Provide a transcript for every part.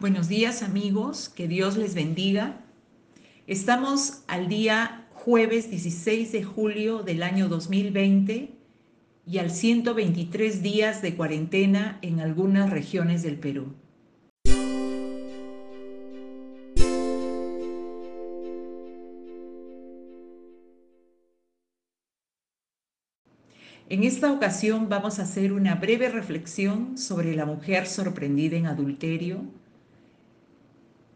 Buenos días amigos, que Dios les bendiga. Estamos al día jueves 16 de julio del año 2020 y al 123 días de cuarentena en algunas regiones del Perú. En esta ocasión vamos a hacer una breve reflexión sobre la mujer sorprendida en adulterio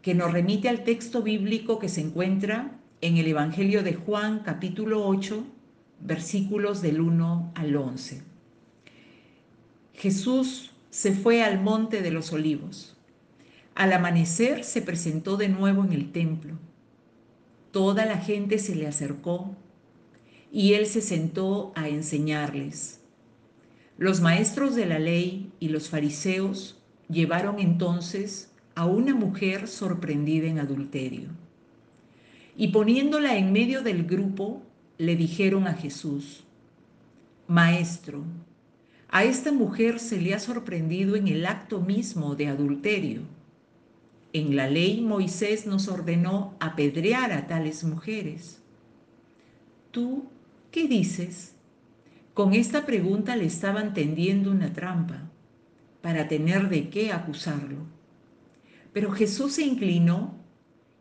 que nos remite al texto bíblico que se encuentra en el Evangelio de Juan capítulo 8, versículos del 1 al 11. Jesús se fue al monte de los olivos. Al amanecer se presentó de nuevo en el templo. Toda la gente se le acercó y él se sentó a enseñarles. Los maestros de la ley y los fariseos llevaron entonces a una mujer sorprendida en adulterio. Y poniéndola en medio del grupo, le dijeron a Jesús, Maestro, a esta mujer se le ha sorprendido en el acto mismo de adulterio. En la ley Moisés nos ordenó apedrear a tales mujeres. ¿Tú qué dices? Con esta pregunta le estaban tendiendo una trampa para tener de qué acusarlo. Pero Jesús se inclinó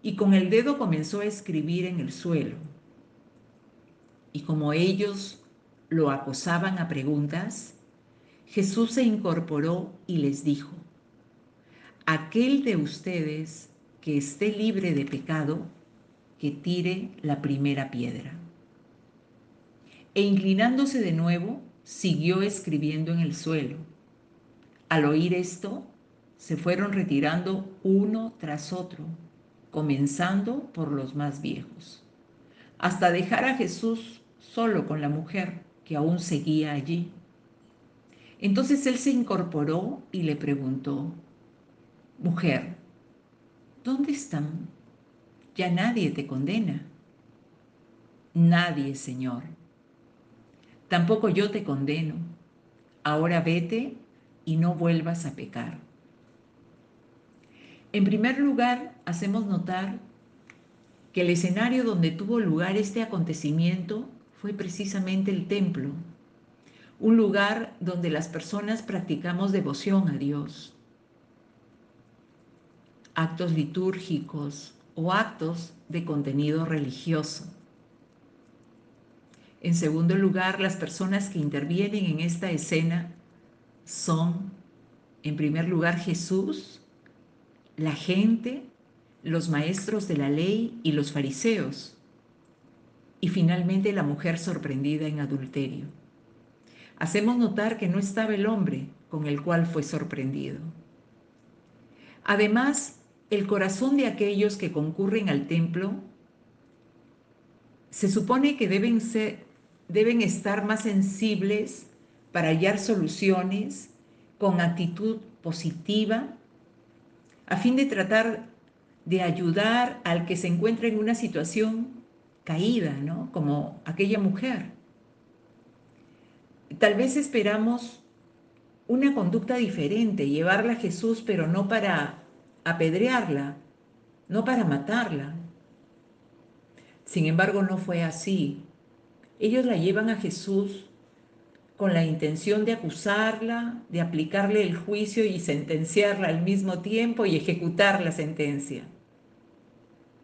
y con el dedo comenzó a escribir en el suelo. Y como ellos lo acosaban a preguntas, Jesús se incorporó y les dijo, aquel de ustedes que esté libre de pecado, que tire la primera piedra. E inclinándose de nuevo, siguió escribiendo en el suelo. Al oír esto, se fueron retirando uno tras otro, comenzando por los más viejos, hasta dejar a Jesús solo con la mujer que aún seguía allí. Entonces él se incorporó y le preguntó, Mujer, ¿dónde están? Ya nadie te condena. Nadie, Señor. Tampoco yo te condeno. Ahora vete y no vuelvas a pecar. En primer lugar, hacemos notar que el escenario donde tuvo lugar este acontecimiento fue precisamente el templo, un lugar donde las personas practicamos devoción a Dios, actos litúrgicos o actos de contenido religioso. En segundo lugar, las personas que intervienen en esta escena son, en primer lugar, Jesús, la gente, los maestros de la ley y los fariseos. Y finalmente la mujer sorprendida en adulterio. Hacemos notar que no estaba el hombre con el cual fue sorprendido. Además, el corazón de aquellos que concurren al templo se supone que deben, ser, deben estar más sensibles para hallar soluciones con actitud positiva a fin de tratar de ayudar al que se encuentra en una situación caída, ¿no? Como aquella mujer. Tal vez esperamos una conducta diferente, llevarla a Jesús, pero no para apedrearla, no para matarla. Sin embargo, no fue así. Ellos la llevan a Jesús con la intención de acusarla, de aplicarle el juicio y sentenciarla al mismo tiempo y ejecutar la sentencia,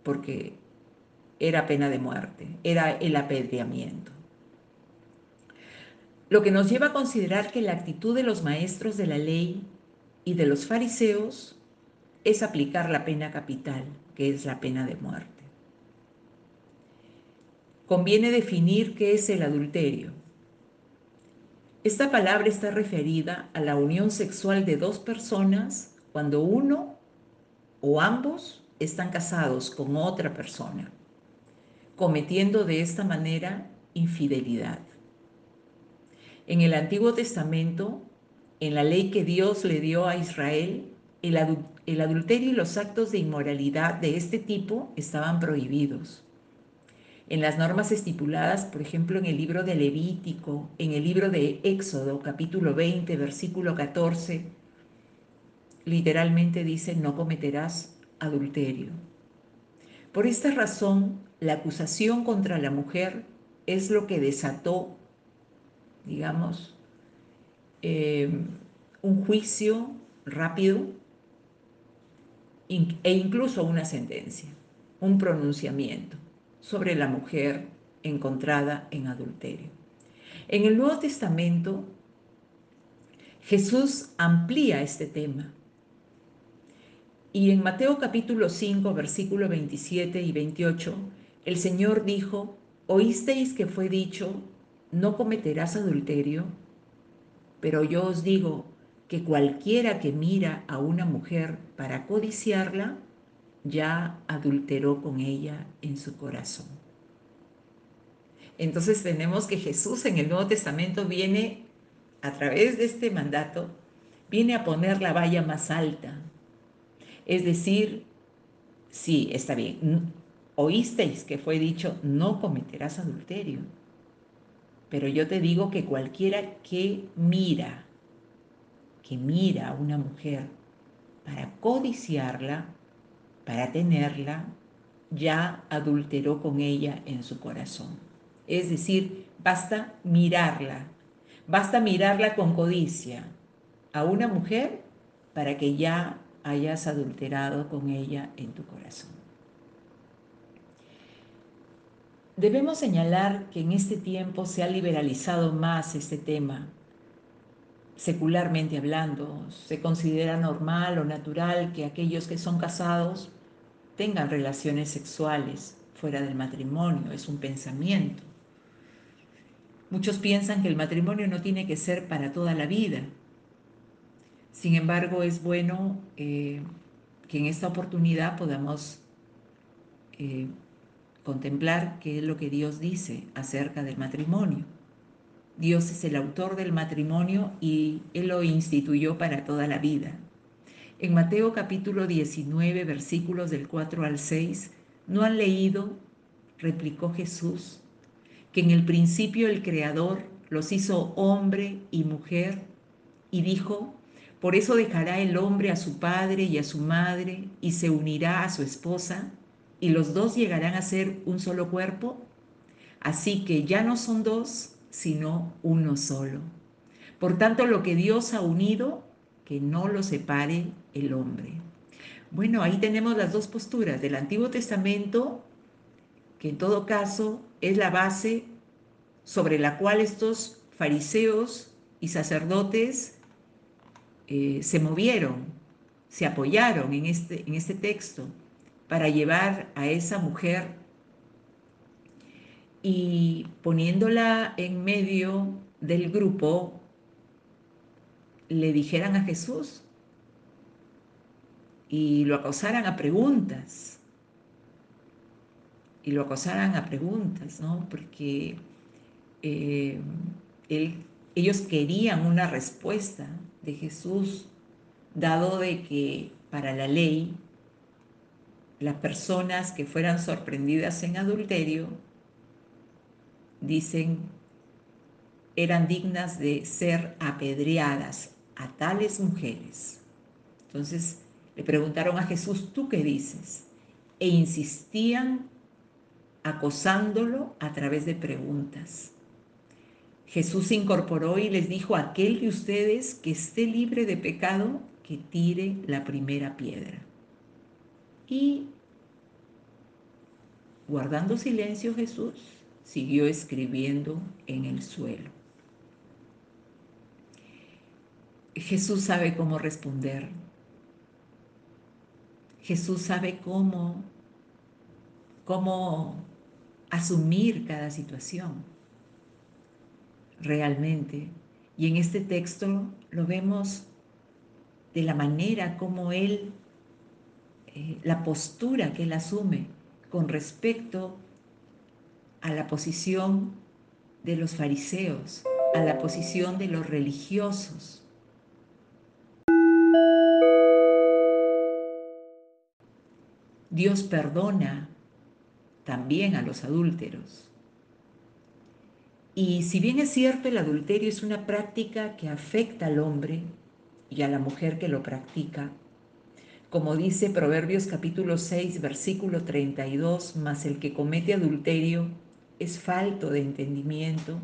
porque era pena de muerte, era el apedreamiento. Lo que nos lleva a considerar que la actitud de los maestros de la ley y de los fariseos es aplicar la pena capital, que es la pena de muerte. Conviene definir qué es el adulterio. Esta palabra está referida a la unión sexual de dos personas cuando uno o ambos están casados con otra persona, cometiendo de esta manera infidelidad. En el Antiguo Testamento, en la ley que Dios le dio a Israel, el, adulterio y los actos de inmoralidad de este tipo estaban prohibidos en las normas estipuladas, por ejemplo, en el libro de Levítico, en el libro de Éxodo, capítulo 20, versículo 14, literalmente dice no cometerás adulterio. Por esta razón, la acusación contra la mujer es lo que desató, digamos, eh, un juicio rápido e incluso una sentencia, un pronunciamiento sobre la mujer encontrada en adulterio. En el Nuevo Testamento, Jesús amplía este tema. Y en Mateo capítulo 5, versículo 27 y 28, el Señor dijo, oísteis que fue dicho, no cometerás adulterio, pero yo os digo que cualquiera que mira a una mujer para codiciarla, ya adulteró con ella en su corazón. Entonces tenemos que Jesús en el Nuevo Testamento viene, a través de este mandato, viene a poner la valla más alta. Es decir, sí, está bien, oísteis que fue dicho, no cometerás adulterio. Pero yo te digo que cualquiera que mira, que mira a una mujer para codiciarla, para tenerla, ya adulteró con ella en su corazón. Es decir, basta mirarla, basta mirarla con codicia a una mujer para que ya hayas adulterado con ella en tu corazón. Debemos señalar que en este tiempo se ha liberalizado más este tema. Secularmente hablando, se considera normal o natural que aquellos que son casados tengan relaciones sexuales fuera del matrimonio, es un pensamiento. Muchos piensan que el matrimonio no tiene que ser para toda la vida. Sin embargo, es bueno eh, que en esta oportunidad podamos eh, contemplar qué es lo que Dios dice acerca del matrimonio. Dios es el autor del matrimonio y Él lo instituyó para toda la vida. En Mateo capítulo 19, versículos del 4 al 6, ¿no han leído? replicó Jesús que en el principio el Creador los hizo hombre y mujer, y dijo, por eso dejará el hombre a su padre y a su madre, y se unirá a su esposa, y los dos llegarán a ser un solo cuerpo. Así que ya no son dos, sino uno solo. Por tanto, lo que Dios ha unido, que no lo separe el hombre. Bueno, ahí tenemos las dos posturas del Antiguo Testamento, que en todo caso es la base sobre la cual estos fariseos y sacerdotes eh, se movieron, se apoyaron en este, en este texto para llevar a esa mujer y poniéndola en medio del grupo, le dijeran a Jesús y lo acosaran a preguntas y lo acosaran a preguntas, ¿no? Porque eh, ellos querían una respuesta de Jesús, dado de que para la ley las personas que fueran sorprendidas en adulterio, dicen, eran dignas de ser apedreadas a tales mujeres. Entonces le preguntaron a Jesús, ¿tú qué dices? E insistían acosándolo a través de preguntas. Jesús se incorporó y les dijo, aquel de ustedes que esté libre de pecado, que tire la primera piedra. Y guardando silencio Jesús siguió escribiendo en el suelo. Jesús sabe cómo responder. Jesús sabe cómo, cómo asumir cada situación realmente. Y en este texto lo vemos de la manera como él, eh, la postura que él asume con respecto a la posición de los fariseos, a la posición de los religiosos. Dios perdona también a los adúlteros. Y si bien es cierto, el adulterio es una práctica que afecta al hombre, y a la mujer que lo practica. Como dice Proverbios capítulo 6, versículo 32, mas el que comete adulterio es falto de entendimiento,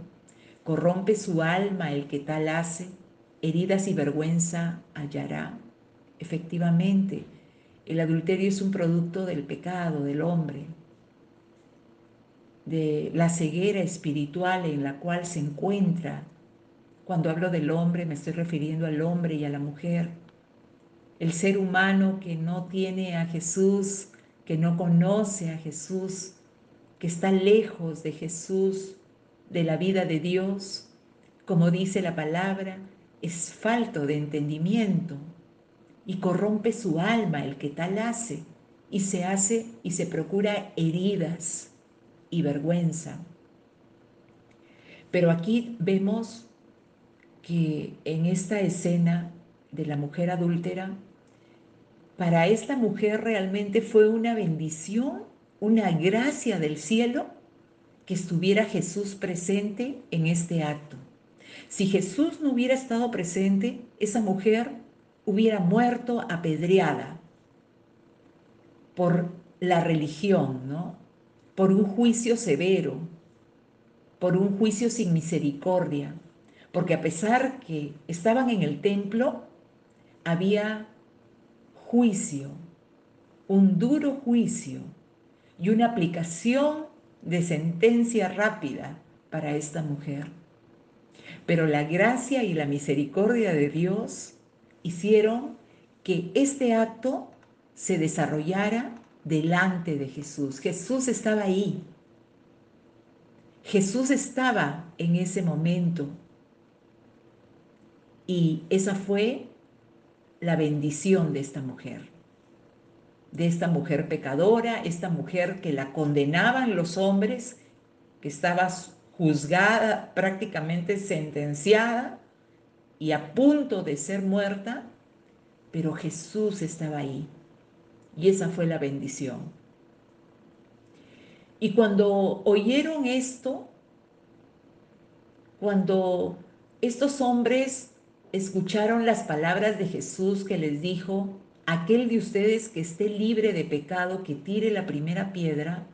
corrompe su alma el que tal hace, heridas y vergüenza hallará. Efectivamente, el adulterio es un producto del pecado del hombre, de la ceguera espiritual en la cual se encuentra. Cuando hablo del hombre me estoy refiriendo al hombre y a la mujer. El ser humano que no tiene a Jesús, que no conoce a Jesús, que está lejos de Jesús, de la vida de Dios, como dice la palabra, es falto de entendimiento y corrompe su alma el que tal hace y se hace y se procura heridas y vergüenza. Pero aquí vemos que en esta escena de la mujer adúltera, para esta mujer realmente fue una bendición una gracia del cielo que estuviera Jesús presente en este acto. Si Jesús no hubiera estado presente, esa mujer hubiera muerto apedreada por la religión, ¿no? Por un juicio severo, por un juicio sin misericordia, porque a pesar que estaban en el templo, había juicio, un duro juicio y una aplicación de sentencia rápida para esta mujer. Pero la gracia y la misericordia de Dios hicieron que este acto se desarrollara delante de Jesús. Jesús estaba ahí. Jesús estaba en ese momento. Y esa fue la bendición de esta mujer de esta mujer pecadora, esta mujer que la condenaban los hombres, que estaba juzgada, prácticamente sentenciada y a punto de ser muerta, pero Jesús estaba ahí. Y esa fue la bendición. Y cuando oyeron esto, cuando estos hombres escucharon las palabras de Jesús que les dijo, aquel de ustedes que esté libre de pecado, que tire la primera piedra,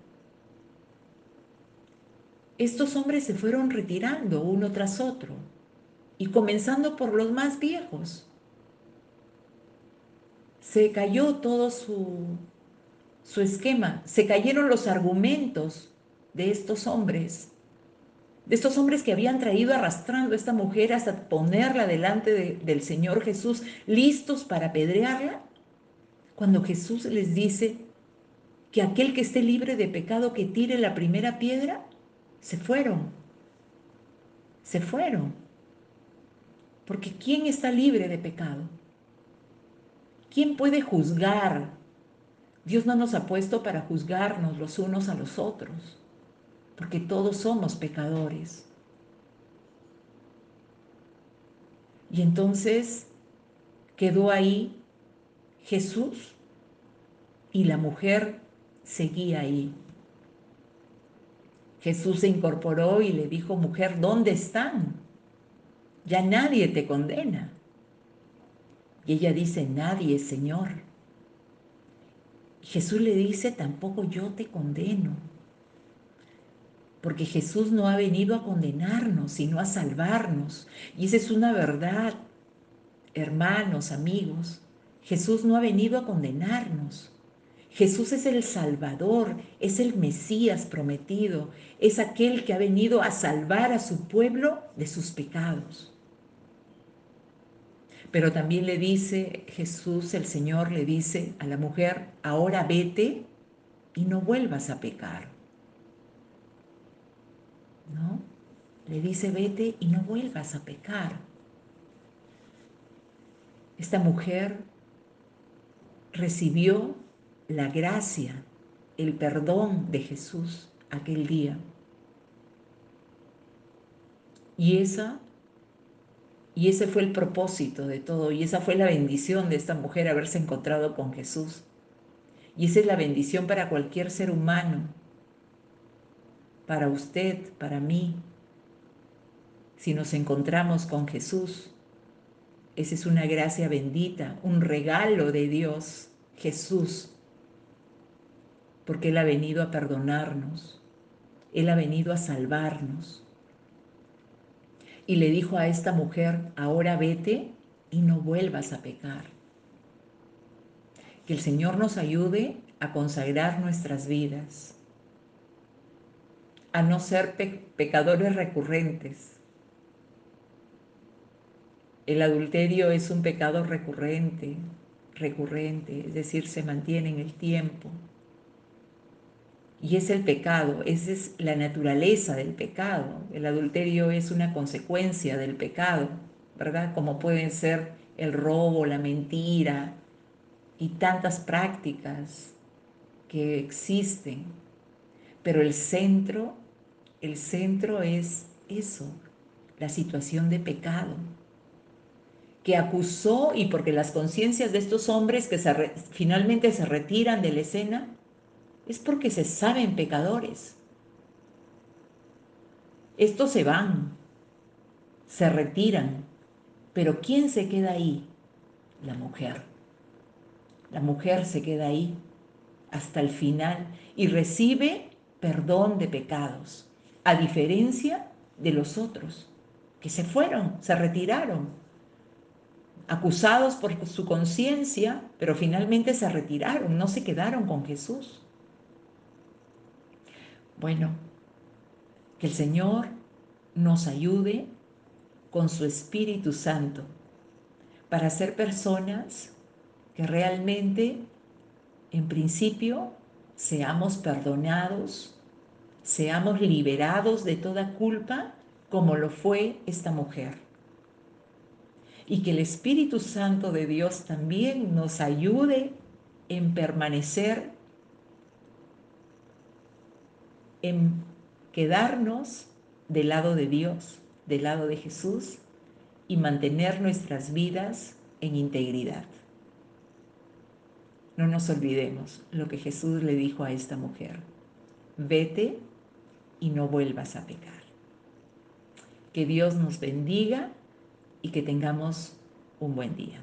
estos hombres se fueron retirando uno tras otro y comenzando por los más viejos. Se cayó todo su, su esquema, se cayeron los argumentos de estos hombres, de estos hombres que habían traído arrastrando a esta mujer hasta ponerla delante del Señor Jesús, listos para apedrearla cuando Jesús les dice que aquel que esté libre de pecado que tire la primera piedra, se fueron. Se fueron. Porque ¿quién está libre de pecado? ¿Quién puede juzgar? Dios no nos ha puesto para juzgarnos los unos a los otros, porque todos somos pecadores. Y entonces quedó ahí Jesús y la mujer seguía ahí. Jesús se incorporó y le dijo, mujer, ¿dónde están? Ya nadie te condena. Y ella dice, nadie, Señor. Jesús le dice, tampoco yo te condeno. Porque Jesús no ha venido a condenarnos, sino a salvarnos. Y esa es una verdad, hermanos, amigos. Jesús no ha venido a condenarnos. Jesús es el Salvador, es el Mesías prometido, es aquel que ha venido a salvar a su pueblo de sus pecados. Pero también le dice Jesús, el Señor le dice a la mujer, ahora vete y no vuelvas a pecar. ¿No? Le dice, vete y no vuelvas a pecar. Esta mujer recibió la gracia, el perdón de Jesús aquel día. Y esa y ese fue el propósito de todo y esa fue la bendición de esta mujer haberse encontrado con Jesús. Y esa es la bendición para cualquier ser humano, para usted, para mí, si nos encontramos con Jesús. Esa es una gracia bendita, un regalo de Dios, Jesús, porque Él ha venido a perdonarnos, Él ha venido a salvarnos. Y le dijo a esta mujer, ahora vete y no vuelvas a pecar. Que el Señor nos ayude a consagrar nuestras vidas, a no ser pecadores recurrentes. El adulterio es un pecado recurrente, recurrente, es decir, se mantiene en el tiempo. Y es el pecado, esa es la naturaleza del pecado. El adulterio es una consecuencia del pecado, ¿verdad? Como pueden ser el robo, la mentira y tantas prácticas que existen, pero el centro, el centro es eso, la situación de pecado, que acusó y porque las conciencias de estos hombres que finalmente se retiran de la escena, es porque se saben pecadores. Estos se van, se retiran, pero ¿quién se queda ahí? La mujer. La mujer se queda ahí hasta el final y recibe perdón de pecados, a diferencia de los otros, que se fueron, se retiraron, acusados por su conciencia, pero finalmente se retiraron, no se quedaron con Jesús. Bueno, que el Señor nos ayude con su Espíritu Santo para ser personas que realmente en principio, seamos perdonados, seamos liberados de toda culpa, como lo fue esta mujer. Y que el Espíritu Santo de Dios también nos ayude en permanecer, en quedarnos del lado de Dios, del lado de Jesús, y mantener nuestras vidas en integridad. No nos olvidemos lo que Jesús le dijo a esta mujer. Vete y no vuelvas a pecar. Que Dios nos bendiga y que tengamos un buen día.